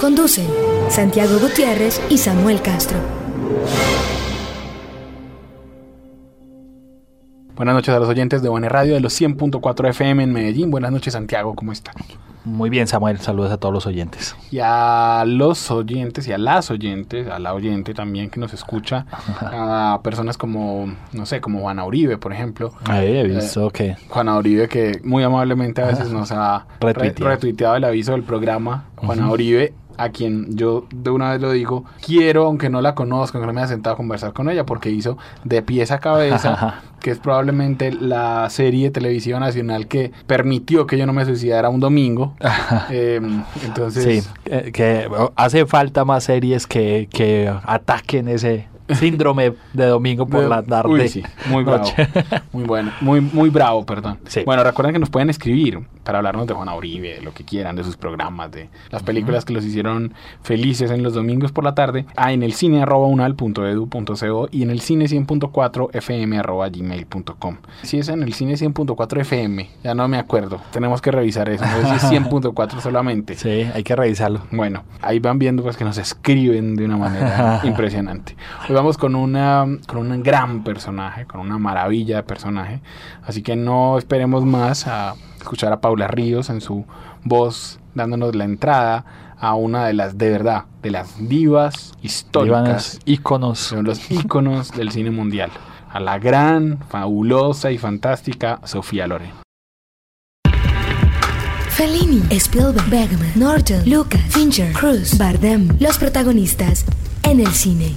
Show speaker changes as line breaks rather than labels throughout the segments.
Conducen Santiago Gutiérrez y Samuel Castro.
Buenas noches a los oyentes de Buena Radio de los 100.4 FM en Medellín. Buenas noches, Santiago, ¿cómo están?
Muy bien, Samuel. Saludos a todos los oyentes.
Y a los oyentes y a las oyentes, a la oyente también que nos escucha, a personas como, no sé, como Juana Uribe, por ejemplo.
Ahí he visto
Eh,
que
Juana Uribe, que muy amablemente a veces nos ha re-
Retuiteado.
retuiteado el aviso del programa. Juana Uribe, a quien yo de una vez lo digo, quiero, aunque no la conozco, aunque no me haya sentado a conversar con ella, porque hizo de pies a cabeza, que es probablemente la serie televisiva nacional que permitió que yo no me suicidara un domingo. Eh, entonces,
sí, eh, que hace falta más series que, que ataquen ese síndrome de domingo por la tarde.
Uy, sí, muy bravo. Muy bueno, muy, muy bravo, perdón.
Sí.
Bueno, recuerden que nos pueden escribir para hablarnos de Juana Uribe, de lo que quieran, de sus programas, de las películas que los hicieron felices en los domingos por la tarde, a en el cine arroba unal.edu.co y en el cine 100.4 fm arroba gmail.com. Si es en el cine 100.4 fm, ya no me acuerdo, tenemos que revisar eso, no sé si es 100.4 solamente.
Sí, hay que revisarlo.
Bueno, ahí van viendo pues que nos escriben de una manera impresionante. Hoy vamos con una con un gran personaje, con una maravilla de personaje, así que no esperemos más a escuchar a Paula Ríos en su voz dándonos la entrada a una de las de verdad, de las divas históricas,
Divanas, íconos.
son los íconos del cine mundial, a la gran, fabulosa y fantástica Sofía Loren.
Fellini, Spielberg, Bergman, Norton, Lucas, Fincher, Cruz, Bardem, los protagonistas en el cine.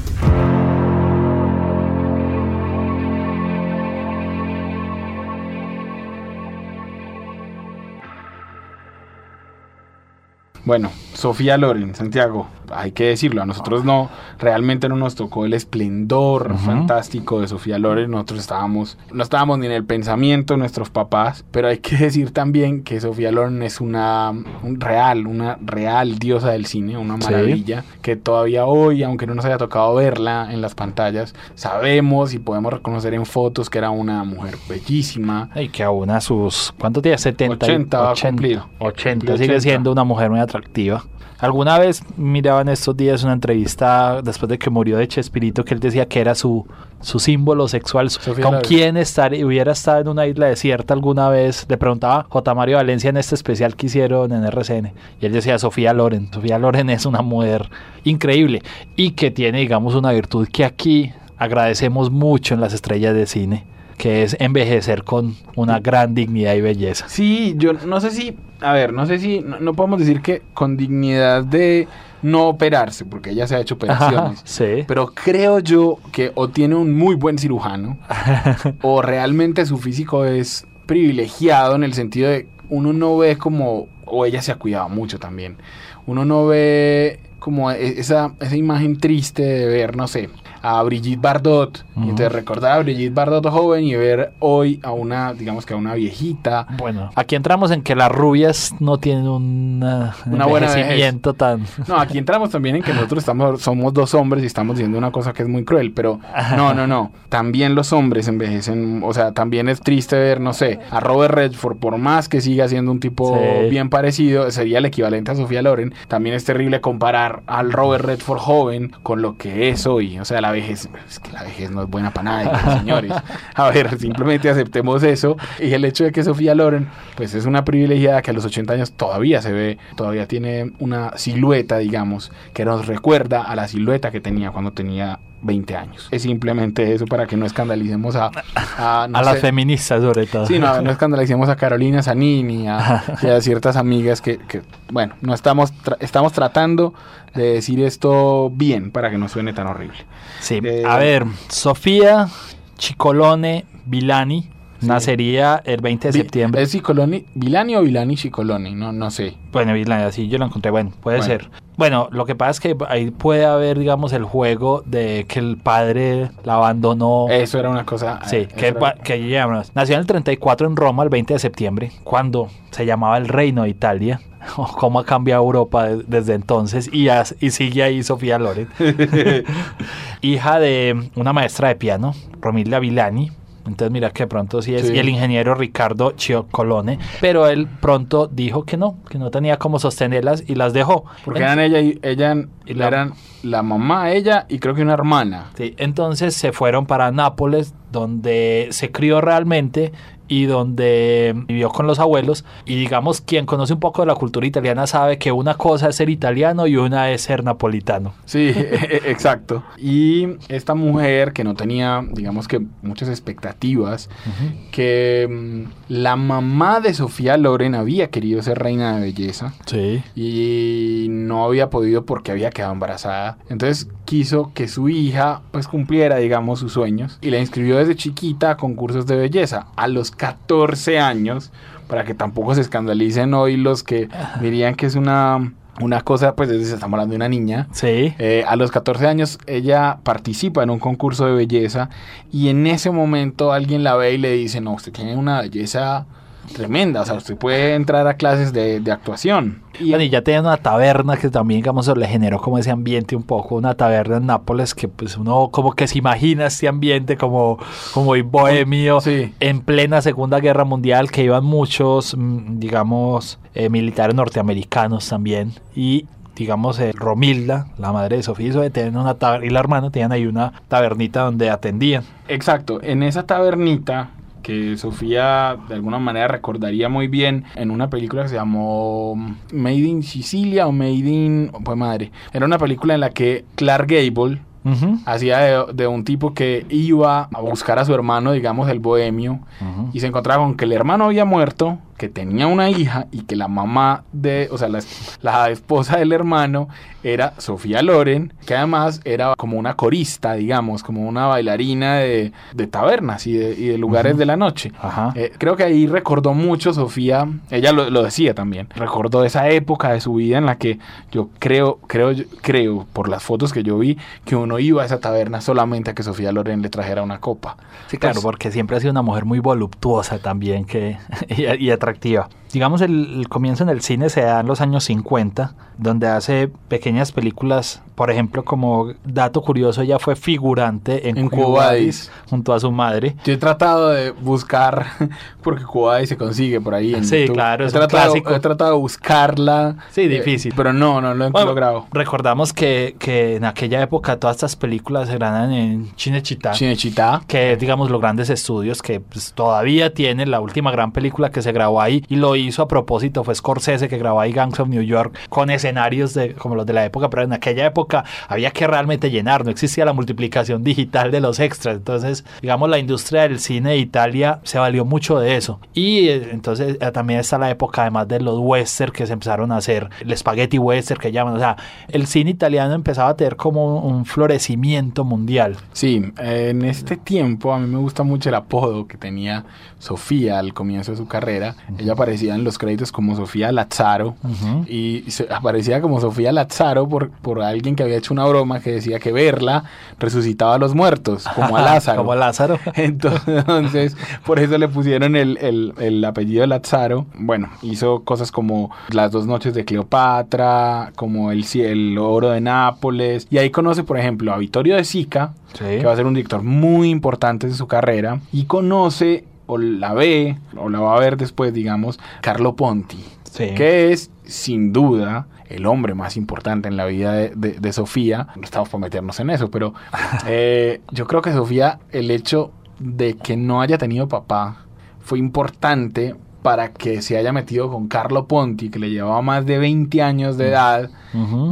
Bueno, Sofía Loren, Santiago, hay que decirlo, a nosotros no, realmente no nos tocó el esplendor fantástico de Sofía Loren, nosotros estábamos, no estábamos ni en el pensamiento de nuestros papás, pero hay que decir también que Sofía Loren es una un real, una real diosa del cine, una
Sí.
maravilla, que todavía hoy, aunque no nos haya tocado verla en las pantallas, sabemos y podemos reconocer en fotos que era una mujer bellísima,
Y que aún a sus... ¿Cuántos días? 70.
80 va a cumplir.
80.
Cumplió
Sigue
80.
siendo una mujer muy atractiva. Alguna vez miraba en estos días una entrevista después de que murió de Chespirito que él decía que era su, su símbolo sexual.
Sofía
¿Con quién estar, hubiera estado en una isla desierta alguna vez? Le preguntaba J. Mario Valencia en este especial que hicieron en RCN. Y él decía Sofía Loren. Sofía Loren es una mujer increíble y que tiene, digamos, una virtud que aquí agradecemos mucho en las estrellas de cine, que es envejecer con una gran dignidad y belleza.
Sí, yo no sé si, a ver, no sé si, no, no podemos decir que con dignidad de no operarse, porque ella se ha hecho operaciones.
sí.
Pero creo yo que o tiene un muy buen cirujano, o realmente su físico es privilegiado en el sentido de uno no ve como, o ella se ha cuidado mucho también, uno no ve como e- esa, esa imagen triste de ver, no sé, a Brigitte Bardot, y entonces recordar a Brigitte Bardot joven y ver hoy a una, digamos que a una viejita,
Bueno, aquí entramos en que las rubias no tienen una, un
Una buena
envejecimiento tan...
No, aquí entramos también en que nosotros estamos, somos dos hombres y estamos diciendo una cosa que es muy cruel, pero no, no, no. También los hombres envejecen, o sea, también es triste ver, no sé, a Robert Redford, por más que siga siendo un tipo
Sí.
bien parecido, sería el equivalente a Sofía Loren. También es terrible comparar al Robert Redford joven con lo que es hoy. O sea, la vejez, que la vejez no es buena para nadie, señores. A ver, simplemente aceptemos eso. Y el hecho de que Sofía Loren, pues es una privilegiada que a los 80 años todavía se ve, todavía tiene una silueta, digamos, que nos recuerda a la silueta que tenía cuando tenía 20 años. Es simplemente eso para que no escandalicemos a, a, no
a las feministas sobre todo.
Sí, no, no escandalicemos a Carolina Zanini a, y a ciertas amigas que, que, bueno, no estamos, tra- estamos tratando de decir esto bien para que no suene tan horrible.
Sí,
Eh,
a ver, Sofía Chicolone Vilani Nacería el 20 de
Vi-
septiembre.
¿Es Cicoloni, Vilani o Vilani Cicoloni? No, no sé.
Bueno, la- así yo lo encontré. Bueno, puede
Bueno.
ser. Bueno, lo que pasa es que ahí puede haber, digamos, el juego de que el padre la abandonó.
Eso era una cosa.
Sí,
eh,
que,
era-
que digamos, nació en el 34 en Roma el 20 de septiembre, cuando se llamaba el Reino de Italia. Cómo ha cambiado Europa de- desde entonces y, as- y sigue ahí Sofía Loren. Hija de una maestra de piano, Romilda Vilani. Entonces mira que pronto sí es.
Sí.
Y el ingeniero Ricardo Cioccolone. Pero él pronto dijo que no, que no tenía cómo sostenerlas y las dejó.
Porque
En-
eran ella y ella
Y la-
eran la mamá, ella y creo que una hermana.
Sí, entonces se fueron para Nápoles, donde se crió realmente y donde vivió con los abuelos. Y digamos, quien conoce un poco de la cultura italiana sabe que una cosa es ser italiano y una es ser napolitano.
Sí, exacto. Y esta mujer que no tenía, digamos que muchas expectativas, que mm, la mamá de Sofía Loren había querido ser reina de belleza
Sí.
y no había podido porque había quedado embarazada. Entonces quiso que su hija pues cumpliera, digamos, sus sueños y la inscribió desde chiquita a concursos de belleza. A los 14 años, para que tampoco se escandalicen hoy los que dirían que es una, una cosa, pues desde estamos hablando de una niña.
Sí.
Eh, a los 14 años ella participa en un concurso de belleza y en ese momento alguien la ve y le dice, no, usted tiene una belleza tremenda, o sea, usted puede entrar a clases de, de actuación. Y
Bueno, y ya tenía una taberna que también, digamos, le generó como ese ambiente un poco, una taberna en Nápoles que pues uno como que se imagina este ambiente como, como muy bohemio,
Sí.
en plena Segunda Guerra Mundial, que iban muchos, mm, digamos, eh, militares norteamericanos también, y digamos, eh, Romilda, la madre de Sofía, y tenían una taber- y la hermana tenían ahí una tabernita donde atendían.
Exacto, en esa tabernita que Sofía de alguna manera recordaría muy bien en una película que se llamó Made in Sicilia o Made in... Pues madre, era una película en la que Clark Gable hacía de, de un tipo que iba a buscar a su hermano, digamos, el bohemio, y se encontraba con que el hermano había muerto, que tenía una hija y que la mamá de, o sea, la, la esposa del hermano era Sofía Loren, que además era como una corista, digamos, como una bailarina de, de tabernas y de, y de lugares de la noche.
Ajá.
Eh, creo que ahí recordó mucho Sofía, ella lo, lo decía también, recordó esa época de su vida en la que yo creo, creo, creo, por las fotos que yo vi, que uno iba a esa taberna solamente a que Sofía Loren le trajera una copa.
Sí, claro,
Pues-
porque siempre ha sido una mujer muy voluptuosa también que, y, y atractiva atractiva. Digamos, el, el comienzo en el cine se da en los años 50, donde hace pequeñas películas, por ejemplo, como dato curioso, ella fue figurante en,
En
Vadis. junto a su madre.
Yo he tratado de buscar, porque Kuwait se consigue por ahí. En
Sí,
YouTube.
claro,
he
es un
tratado,
clásico.
He tratado de buscarla.
Sí,
eh,
difícil.
pero no, no lo he
Bueno,
logrado.
Recordamos que, que en aquella época todas estas películas se graban en Chinechita.
Chinechita.
que digamos los grandes estudios que pues, todavía tienen la última gran película que se grabó ahí y lo hizo a propósito fue Scorsese que grabó ahí Gangs of New York con escenarios de como los de la época pero en aquella época había que realmente llenar no existía la multiplicación digital de los extras. Entonces digamos la industria del cine de Italia se valió mucho de eso. Y eh, entonces eh, también está la época además de los western que se empezaron a hacer el spaghetti western que llaman o sea el cine italiano empezaba a tener como un florecimiento mundial.
Sí, en este tiempo a mí me gusta mucho el apodo que tenía Sofía al comienzo de su carrera. Ella aparecía en los créditos como Sofía Lazzaro. Y se- aparecía como Sofía Lazzaro por, por alguien que había hecho una broma que decía que verla resucitaba a los muertos, como a Lázaro.
Como a Lázaro.
Entonces, por eso le pusieron el, el- el apellido Lazzaro. Bueno, hizo cosas como Las dos noches de Cleopatra, como El, el oro de Nápoles. Y ahí conoce, por ejemplo, a Vittorio de Sica,
Sí.
que va a ser un director muy importante de su carrera. Y conoce, o la ve, o la va a ver después, digamos, Carlo Ponti
Sí.
que es sin duda el hombre más importante en la vida de, de- de Sofía. No estamos para meternos en eso, pero eh, yo creo que Sofía, el hecho de que no haya tenido papá fue importante para que se haya metido con Carlo Ponti, que le llevaba más de 20 años de edad,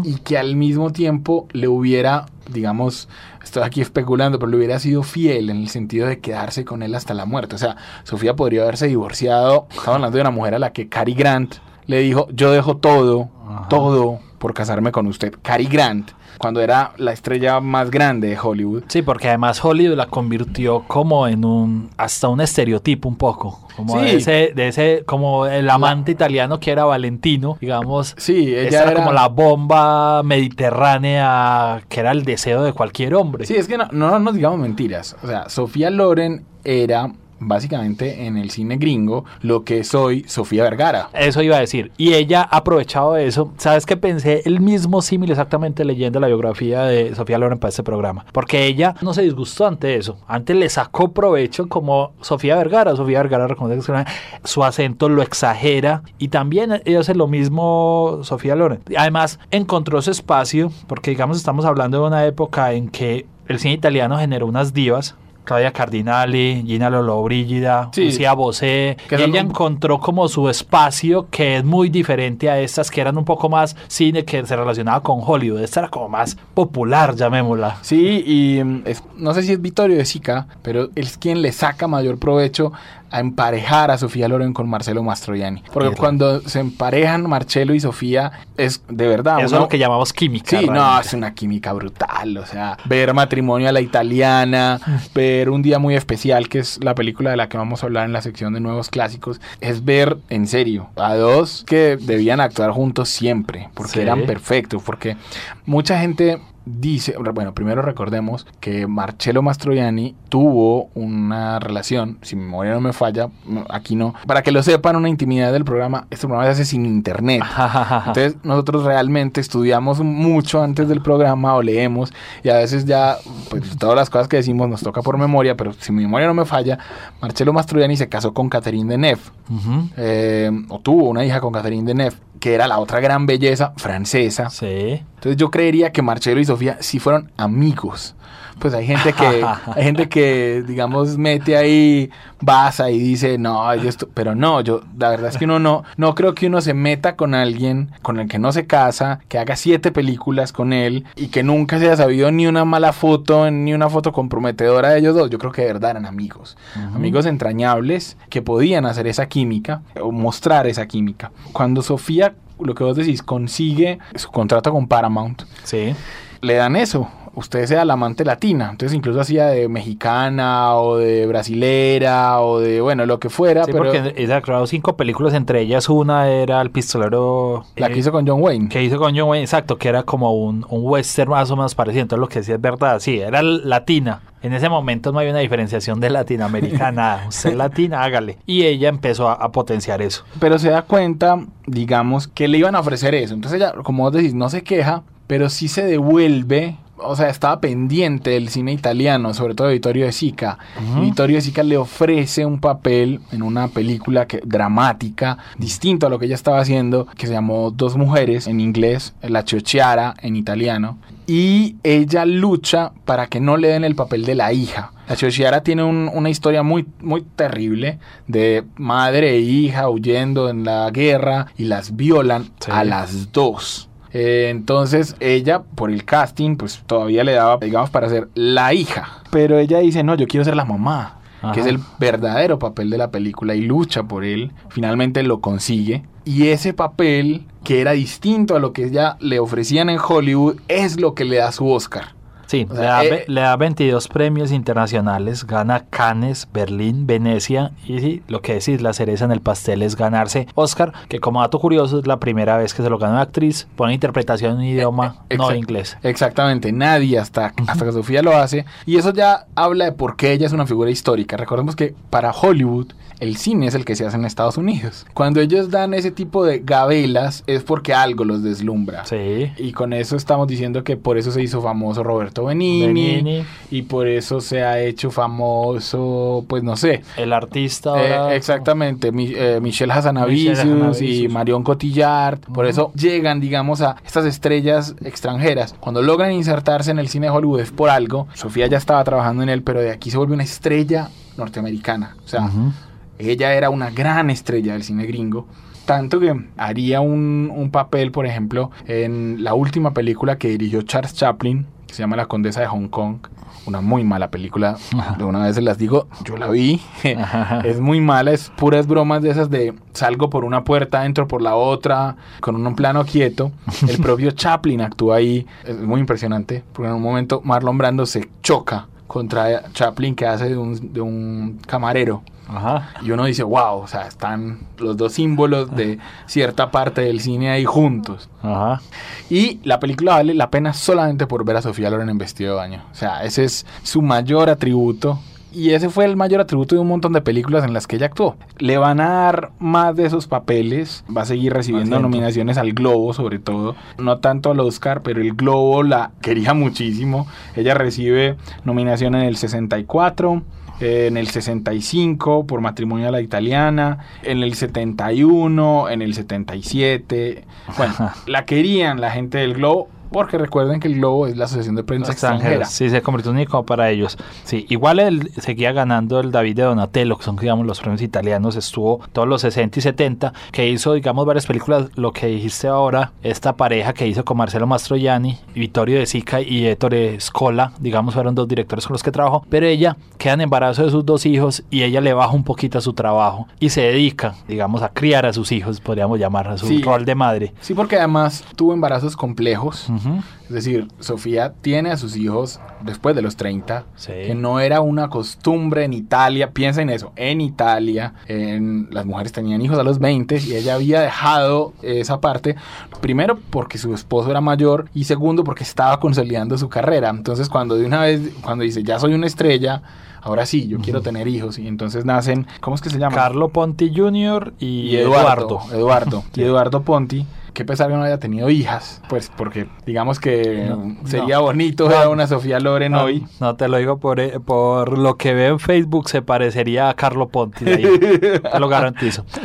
y que al mismo tiempo le hubiera, digamos, estoy aquí especulando, pero le hubiera sido fiel en el sentido de quedarse con él hasta la muerte. O sea, Sofía podría haberse divorciado. Estamos hablando de una mujer a la que Cary Grant le dijo, yo dejo todo,
Ajá.
todo por casarme con usted. Cary Grant, cuando era la estrella más grande de Hollywood.
Sí, porque además Hollywood la convirtió como en un, hasta un estereotipo un poco, como
Sí.
de ese, de ese, como el amante italiano que era Valentino, digamos.
Sí, ella
era,
era
como la bomba mediterránea que era el deseo de cualquier hombre.
Sí, es que no, no nos digamos mentiras. O sea, Sofía Loren era básicamente en el cine gringo lo que soy Sofía Vergara.
Eso iba a decir. Y ella ha aprovechado eso. ¿Sabes qué pensé? El mismo símil exactamente leyendo la biografía de Sofía Loren para este programa. Porque ella no se disgustó ante eso. Antes le sacó provecho como Sofía Vergara. Sofía Vergara que su acento lo exagera. Y también ella hace lo mismo Sofía Loren. Además, encontró su espacio. Porque digamos, estamos hablando de una época en que el cine italiano generó unas divas. Claudia Cardinali, Gina Lollobrigida,
Sí.
Lucía Bosé,
Que
y ella
un-
encontró como su espacio que es muy diferente a estas que eran un poco más cine que se relacionaba con Hollywood. Esta era como más popular, llamémosla.
Sí, y mm, es- no sé si es Vittorio de Sica, pero es quien le saca mayor provecho a emparejar a Sofía Loren con Marcelo Mastroianni. Porque cuando se emparejan Marcelo y Sofía, es de verdad.
Eso es lo que llamamos química.
Sí, no, es una química brutal. O sea, ver matrimonio a la italiana, ver un día muy especial, que es la película de la que vamos a hablar en la sección de nuevos clásicos, es ver en serio a dos que debían actuar juntos siempre, porque
Sí.
eran perfectos. Porque mucha gente dice, bueno, primero recordemos que Marcello Mastroianni tuvo una relación, si mi memoria no me falla, aquí no, para que lo sepan, una intimidad del programa, este programa se hace sin internet. Entonces nosotros realmente estudiamos mucho antes del programa o leemos y a veces ya pues todas las cosas que decimos nos toca por memoria, pero si mi memoria no me falla, Marcello Mastroianni se casó con Catherine Deneuve
Ujú.
eh, o tuvo una hija con Catherine Deneuve, que era la otra gran belleza francesa.
Sí.
Entonces yo creería que Marcelo y Sofía sí fueron amigos. Pues hay gente que, hay gente que, digamos, mete ahí basa y dice, no, yo esto, pero no, yo, la verdad es que uno no, no creo que uno se meta con alguien con el que no se casa, que haga siete películas con él y que nunca se haya sabido ni una mala foto, ni una foto comprometedora de ellos dos. Yo creo que de verdad eran amigos, amigos entrañables que podían hacer esa química o mostrar esa química. Cuando Sofía, lo que vos decís, consigue su contrato con Paramount,
Sí.
le dan eso. Usted sea la amante latina. Entonces incluso hacía de mexicana o de brasilera o de, bueno, lo que fuera.
Sí,
pero
porque ella creado cinco películas, entre ellas una era El Pistolero.
la
eh,
que hizo con John Wayne.
que hizo con John Wayne, exacto, que era como un, un western más o menos parecido. Entonces, lo que sí es verdad, sí, era latina. En ese momento no había una diferenciación de latinoamericana. Usted es latina, hágale. Y ella empezó a, a potenciar eso.
Pero se da cuenta, digamos, que le iban a ofrecer eso. Entonces ella, como vos decís, no se queja, pero sí se devuelve. O sea, estaba pendiente del cine italiano, sobre todo de Vittorio de Sica. Vittorio de Sica le ofrece un papel en una película que, dramática, distinto a lo que ella estaba haciendo, que se llamó Dos Mujeres en inglés, La Ciociara en italiano. Y ella lucha para que no le den el papel de la hija. La Ciociara tiene un- una historia muy, muy terrible de madre e hija huyendo en la guerra y las violan
Sí.
a las dos. Eh, entonces ella, por el casting, pues todavía le daba, digamos, para ser la hija. Pero ella dice, no, yo quiero ser la mamá,
Ajá.
que es el verdadero papel de la película y lucha por él. Finalmente lo consigue. Y ese papel, que era distinto a lo que ella le ofrecían en Hollywood, es lo que le da su Oscar.
Sí,
O
le, da,
eh,
le da 22 premios internacionales, gana Cannes, Berlín, Venecia y sí, lo que decís, la cereza en el pastel es ganarse Oscar, que como dato curioso es la primera vez que se lo gana una actriz, pone interpretación en idioma
Eh,
no
exact-
inglés.
Exactamente, nadie hasta, hasta que Sofía lo hace. Y eso ya habla de por qué ella es una figura histórica. Recordemos que para Hollywood el cine es el que se hace en Estados Unidos. Cuando ellos dan ese tipo de gabelas es porque algo los deslumbra.
Sí.
Y con eso estamos diciendo que por eso se hizo famoso Roberto Benini, y por eso se ha hecho famoso, pues no sé,
el artista
eh, exactamente, Mi- eh, Michelle Hazanavicius y. Marion Cotillard. Por eso llegan, digamos, a estas estrellas extranjeras. Cuando logran insertarse en el cine de Hollywood es por algo. Sofía ya estaba trabajando en él, pero de aquí se vuelve una estrella norteamericana. O sea. Ella era una gran estrella del cine gringo. Tanto que haría un, un papel, por ejemplo, en la última película que dirigió Charles Chaplin, que se llama La Condesa de Hong Kong. Una muy mala película. De una vez se las digo, yo la vi. es muy mala, es puras bromas de esas de salgo por una puerta, entro por la otra, con un plano quieto. El propio Chaplin actúa ahí. Es muy impresionante, porque en un momento Marlon Brando se choca contra Chaplin que hace de un, de un camarero.
Ajá.
Y uno dice, wow, o sea, están los dos símbolos de cierta parte del cine ahí juntos.
Ajá.
Y la película vale la pena solamente por ver a Sofía Loren en vestido de baño. O sea, ese es su mayor atributo. Y ese fue el mayor atributo de un montón de películas en las que ella actuó. Le van a dar más de esos papeles. Va a seguir recibiendo nominaciones al Globo, sobre todo. No tanto al Oscar, pero el Globo la quería muchísimo. Ella recibe nominación en el 64. En el 65 por matrimonio a la italiana, en el 71, en el 77. Bueno, la querían la gente del Globo, porque recuerden que el Globo es la Asociación de Prensa Extranjera.
Sí, se convirtió en un icono para ellos. Sí, igual él seguía ganando el David de Donatello, que son, digamos, los premios italianos. Estuvo todos los 60 y 70, que hizo, digamos, varias películas. Lo que dijiste ahora, esta pareja que hizo con Marcelo Mastroianni, Vittorio De Sica y Ettore Scola, digamos, fueron dos directores con los que trabajó. Pero ella queda en embarazo de sus dos hijos y ella le baja un poquito a su trabajo y se dedica, digamos, a criar a sus hijos, podríamos llamar, a su
Sí.
rol de madre.
Sí, porque además tuvo embarazos complejos. Es decir, Sofía tiene a sus hijos después de los 30,
Sí.
que no era una costumbre en Italia. Piensa en eso, en Italia en, las mujeres tenían hijos a los 20 y ella había dejado esa parte, primero porque su esposo era mayor y segundo porque estaba consolidando su carrera. Entonces cuando de una vez, cuando dice, ya soy una estrella, ahora sí, yo quiero tener hijos y entonces nacen, ¿cómo es que se llama?
Carlo Ponti Jr. y,
y Eduardo.
Eduardo.
Eduardo. y Eduardo Ponti. Qué pesar que no haya tenido hijas, pues porque digamos que
No,
sería
no.
bonito ver a una Sofía Loren
No,
hoy.
no te lo digo por, eh, por lo que veo en Facebook, se parecería a Carlo Ponti. de ahí. te lo garantizo.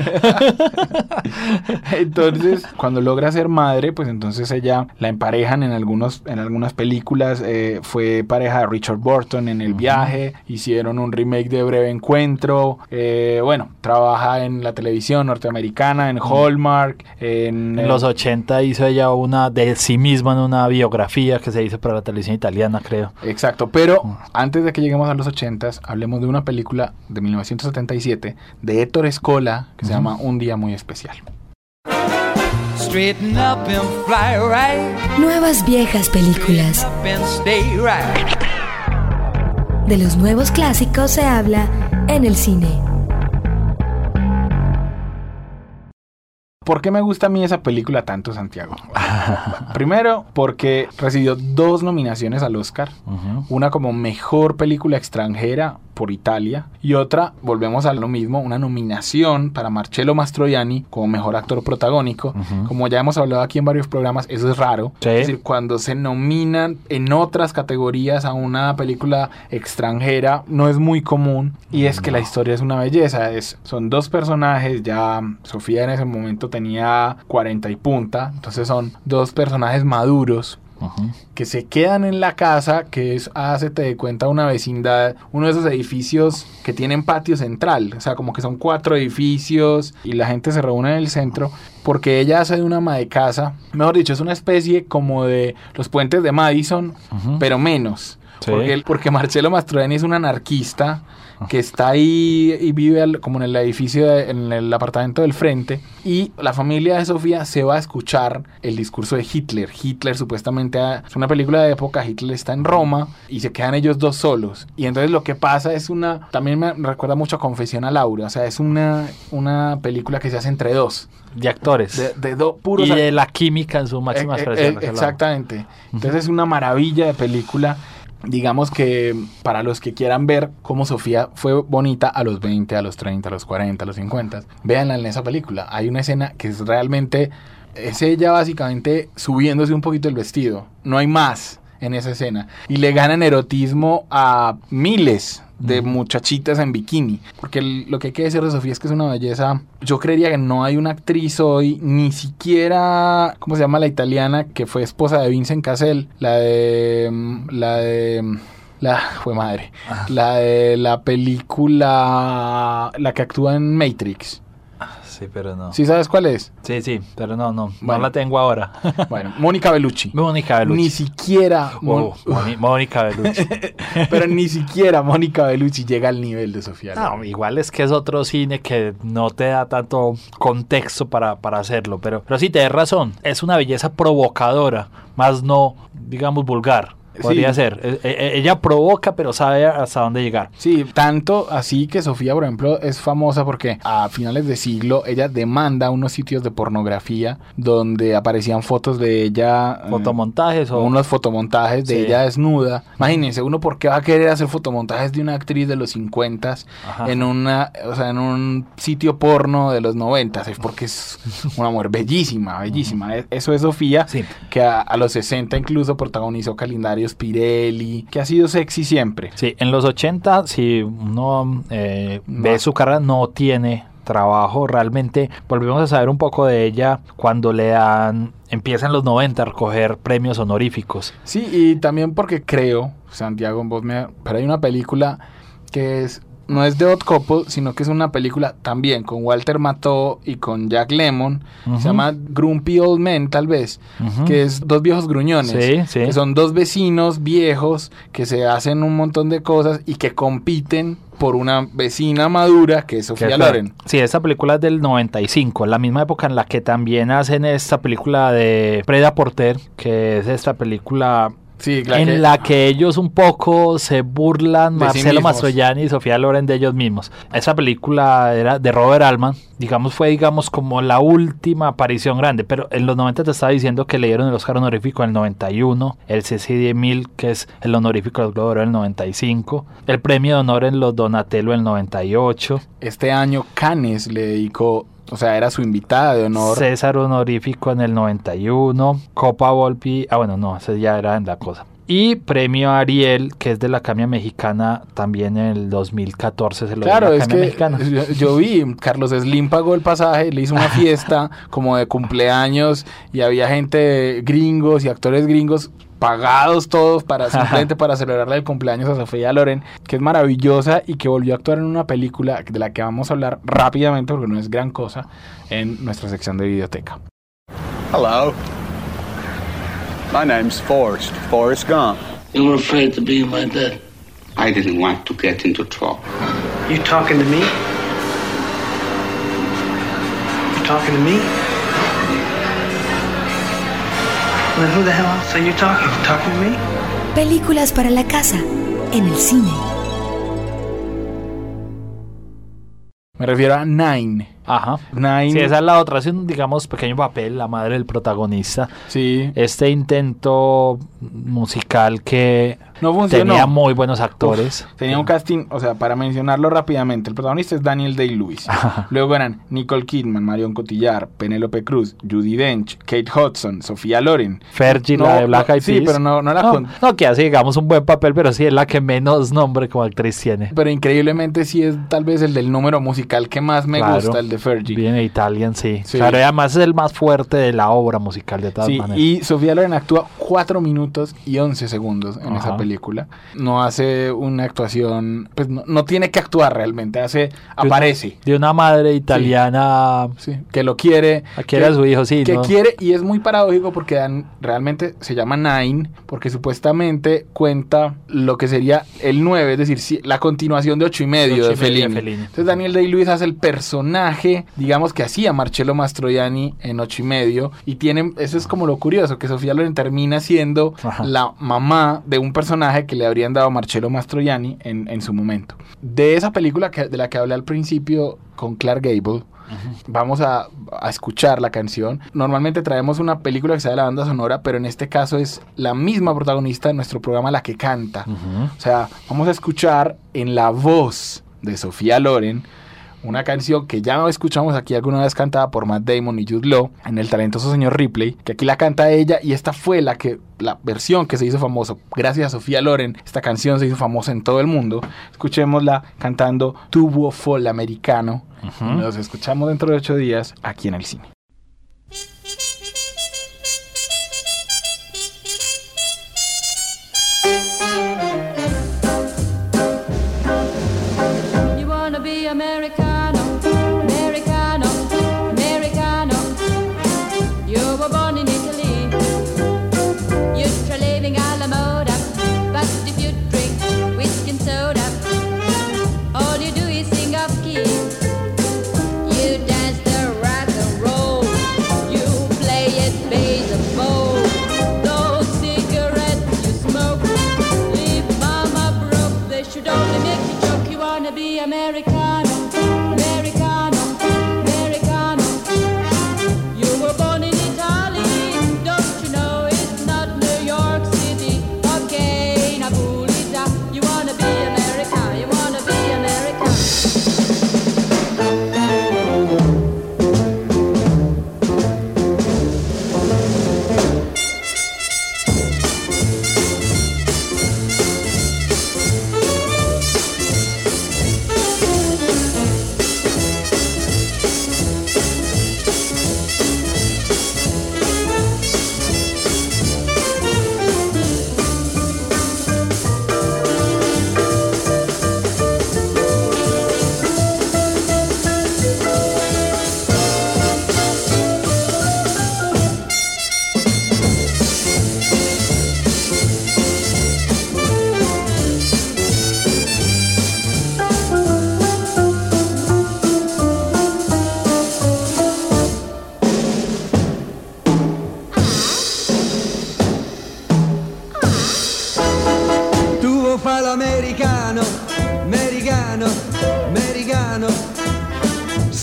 Entonces, cuando logra ser madre, pues entonces ella la emparejan en algunos en algunas películas. eh, fue pareja de Richard Burton en El Viaje. Hicieron un remake de Breve Encuentro. eh, bueno, trabaja en la televisión norteamericana, en Hallmark, en,
En los 80 hizo ella una de sí misma en una biografía que se hizo para la televisión italiana, creo.
Exacto, pero antes de que lleguemos a los 80s, hablemos de una película de 1977 de Héctor Escola que se llama Un día muy especial.
Straighten up and fly right.
Nuevas viejas películas.
Up and stay right.
De los nuevos clásicos se habla en el cine.
¿Por qué me gusta a mí esa película tanto, Santiago? Primero, porque recibió dos nominaciones al Oscar. Una como mejor película extranjera por Italia y otra, volvemos a lo mismo, una nominación para Marcello Mastroianni como mejor actor protagónico. Como ya hemos hablado aquí en varios programas, eso es raro.
Sí.
Es decir, cuando se nominan en otras categorías a una película extranjera, no es muy común. Y es que la historia es una belleza. Es, son dos personajes, ya Sofía en ese momento tenía 40 y punta, entonces son dos personajes maduros Que se quedan en la casa, que es, hácete de cuenta, una vecindad, uno de esos edificios que tienen patio central, o sea, como que son cuatro edificios y la gente se reúne en el centro, porque ella hace de una ama de casa, mejor dicho, es una especie como de los puentes de Madison, pero menos.
Sí.
Porque, porque Marcelo Mastroianni es un anarquista que está ahí y vive al- como en el edificio, de- en el apartamento del frente. Y la familia de Sofía se va a escuchar el discurso de Hitler. Hitler supuestamente ha- es una película de época, Hitler está en Roma y se quedan ellos dos solos. Y entonces lo que pasa es una, también me recuerda mucho a Confesión a Laura, o sea, es una, una película que se hace entre dos,
De actores.
de, de dos puros
y de la química en su máxima
eh, eh,
expresión.
eh,
la-
exactamente. Entonces es una maravilla de película. Digamos que para los que quieran ver cómo Sofía fue bonita a los 20, a los 30, a los 40, a los 50, véanla en esa película. Hay una escena que es realmente, es ella básicamente subiéndose un poquito el vestido. No hay más en esa escena. Y le ganan erotismo a miles de muchachitas en bikini. Porque el- lo que hay que decir de Sofía es que es una belleza. Yo creería que no hay una actriz hoy, ni siquiera, ¿cómo se llama la italiana que fue esposa de Vincent Cassel? La de. mm, La de. mm, La. Fue madre. La de la película. La que actúa en Matrix.
Sí, pero no.
¿Sí sabes cuál es?
Sí, sí, pero no, no.
Bueno.
No la tengo ahora.
Bueno, Mónica Bellucci.
Mónica Bellucci.
Ni siquiera, Mon-
Oh, Mónica Bellucci.
pero ni siquiera Mónica Bellucci llega al nivel de Sofía.
No, igual es que es otro cine que no te da tanto contexto para, para hacerlo, pero, pero sí, tienes razón, es una belleza provocadora, más no, digamos, vulgar. Podría
Sí.
ser. E- e- ella provoca, pero sabe hasta dónde llegar.
Sí, tanto así que Sofía, por ejemplo, es famosa porque a finales de siglo ella demanda unos sitios de pornografía donde aparecían fotos de ella. eh,
Fotomontajes o...
o unos fotomontajes de
Sí.
ella desnuda. Imagínense, uno por qué va a querer hacer fotomontajes de una actriz de los 50
Ajá.
en una, o sea, en un sitio porno de los 90 es porque es una mujer bellísima, bellísima. E- Eso es Sofía,
Sí.
que a, a los 60 incluso protagonizó calendarios Pirelli, que ha sido sexy siempre.
Sí, en los 80, si uno eh,
No.
ve su carrera, no tiene trabajo realmente. Volvemos a saber un poco de ella cuando le dan, empieza en los 90 a recoger premios honoríficos.
Sí, y también porque creo, Santiago, vos me, pero hay una película que es no es de Hot Couple, sino que es una película también con Walter Matthau y con Jack Lemmon. Se llama Grumpy Old Men, tal vez. Que es dos viejos gruñones.
Sí, sí.
Que son dos vecinos viejos que se hacen un montón de cosas y que compiten por una vecina madura que es Sofía Loren.
Sí, esta película es del 95, la misma época en la que también hacen esta película de Preda Porter, que es esta película
Sí, la
en
que-
la que ellos un poco se burlan,
De sí
Marcelo
mismos.
Mastroianni y Sofía Loren de ellos mismos. Esa película era de Robert Altman, digamos fue digamos como la última aparición grande, pero en los 90 te estaba diciendo que le dieron el Oscar honorífico en el 91, el CCD 1000 que es el honorífico del Globo de Oro en el 95, el premio de honor en los Donatello en el 98,
Este año Cannes le dedicó, o sea, era su invitada de honor.
César honorífico en el 91, Copa Volpi, ah bueno, no, ese ya era en la cosa. Y premio Ariel, que es de la Academia Mexicana, también en el 2014 se lo dio
Claro,
la
es que
Mexicana.
yo, yo vi, Carlos Slim pagó el pasaje, le hizo una fiesta como de cumpleaños y había gente gringos y actores gringos pagados todos para simplemente para celebrarle el cumpleaños a Sofía Loren, que es maravillosa y que volvió a actuar en una película de la que vamos a hablar rápidamente porque no es gran cosa en nuestra sección de videoteca.
Hello. My name's Forrest, Forrest Gump.
You were afraid to be my dad.
I didn't want to get into trouble.
You talking to me? You talking to me?
Películas para la casa, en el cine.
Me refiero a Nine.
Ajá.
Nine.
Sí, esa es la otra, hace un, digamos, pequeño papel, la madre del protagonista.
Sí.
Este intento musical que
No funcionó.
tenía muy buenos actores.
Uf, tenía un casting, o sea, para mencionarlo rápidamente, el protagonista es Daniel Day-Lewis. Luego eran Nicole Kidman, Marion Cotillard, Penélope Cruz, Judy Dench, Kate Hudson, Sofía Loren.
Fergie,
No,
la de Black
no,
Eyed
sí,
Peas.
pero no- no la con-
no, que hace, digamos, un buen papel, pero sí es la que menos nombre como actriz tiene.
Pero increíblemente sí es tal vez el del número musical que más me
Claro.
gusta, el de Fergie.
Bien Italian, sí.
Sí.
Claro, y además es el más fuerte de la obra musical de todas
Sí,
maneras.
y Sofía Loren actúa 4 minutos y 11 segundos en esa película. No hace una actuación, pues no, no tiene que actuar realmente, hace, aparece.
De una madre italiana
Sí, que lo quiere.
Quiere
que-
a su hijo, sí,
Que
¿no?
quiere, y es muy paradójico porque dan, realmente se llama Nine, porque supuestamente cuenta lo que sería el 9, es decir, la continuación de ocho y medio de
y medio de
Fellini.
Fellini.
Entonces Daniel Day-Lewis hace el personaje, digamos que hacía Marcello Mastroianni en ocho y medio, y tienen, eso es como lo curioso, que Sofía Loren termina siendo
Ajá.
la mamá de un personaje que le habrían dado a Marcello Mastroianni en, en su momento. De esa película que, de la que hablé al principio con Clark Gable, Vamos a, a escuchar la canción. Normalmente traemos una película que sea de la banda sonora, pero en este caso es la misma protagonista de nuestro programa la que canta. O sea, vamos a escuchar en la voz de Sofía Loren una canción que ya escuchamos aquí alguna vez cantada por Matt Damon y Jude Law en El talentoso señor Ripley, que aquí la canta ella y esta fue la que la versión que se hizo famosa gracias a Sofía Loren. Esta canción se hizo famosa en todo el mundo. Escuchémosla cantando Tubo Fall americano. Nos escuchamos dentro de ocho días aquí en el cine.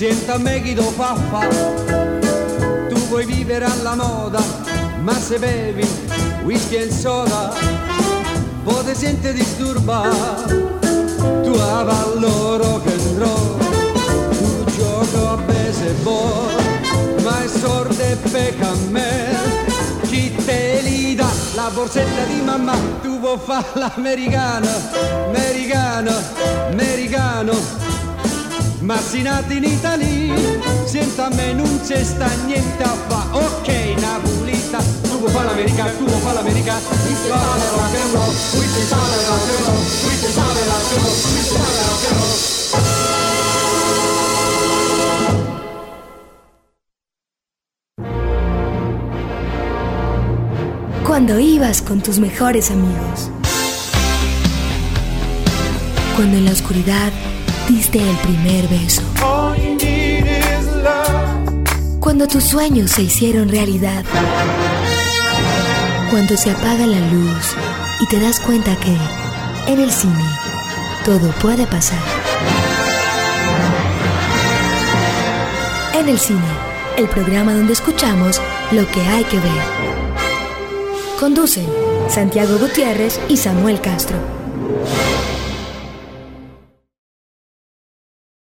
Siéntame Guido Faffa, tu vuoi vivere alla moda, ma se bevi whisky e soda, poi ti senti disturba, tu avallo rock and roll, tu gioco a baseball, ma è sordo e pecca a me. Chi te li dà la borsetta di mamma, tu vuoi fare l'americano, americano, americano. Ma si nati in Italia, senta a me non c'è sta niente a fa. Ok, Napolita, tu vuoi fare l'americano, tu vuoi fare l'americano. Qui si sale rock and roll, qui si sale rock and roll, qui si rock and roll, qui si rock roll.
Cuando ibas con tus mejores amigos. Cuando en la oscuridad diste el primer beso. Cuando tus sueños se hicieron realidad. Cuando se apaga la luz y te das cuenta que en el cine todo puede pasar. En el cine, el programa donde escuchamos lo que hay que ver. Conducen Santiago Gutiérrez y Samuel Castro.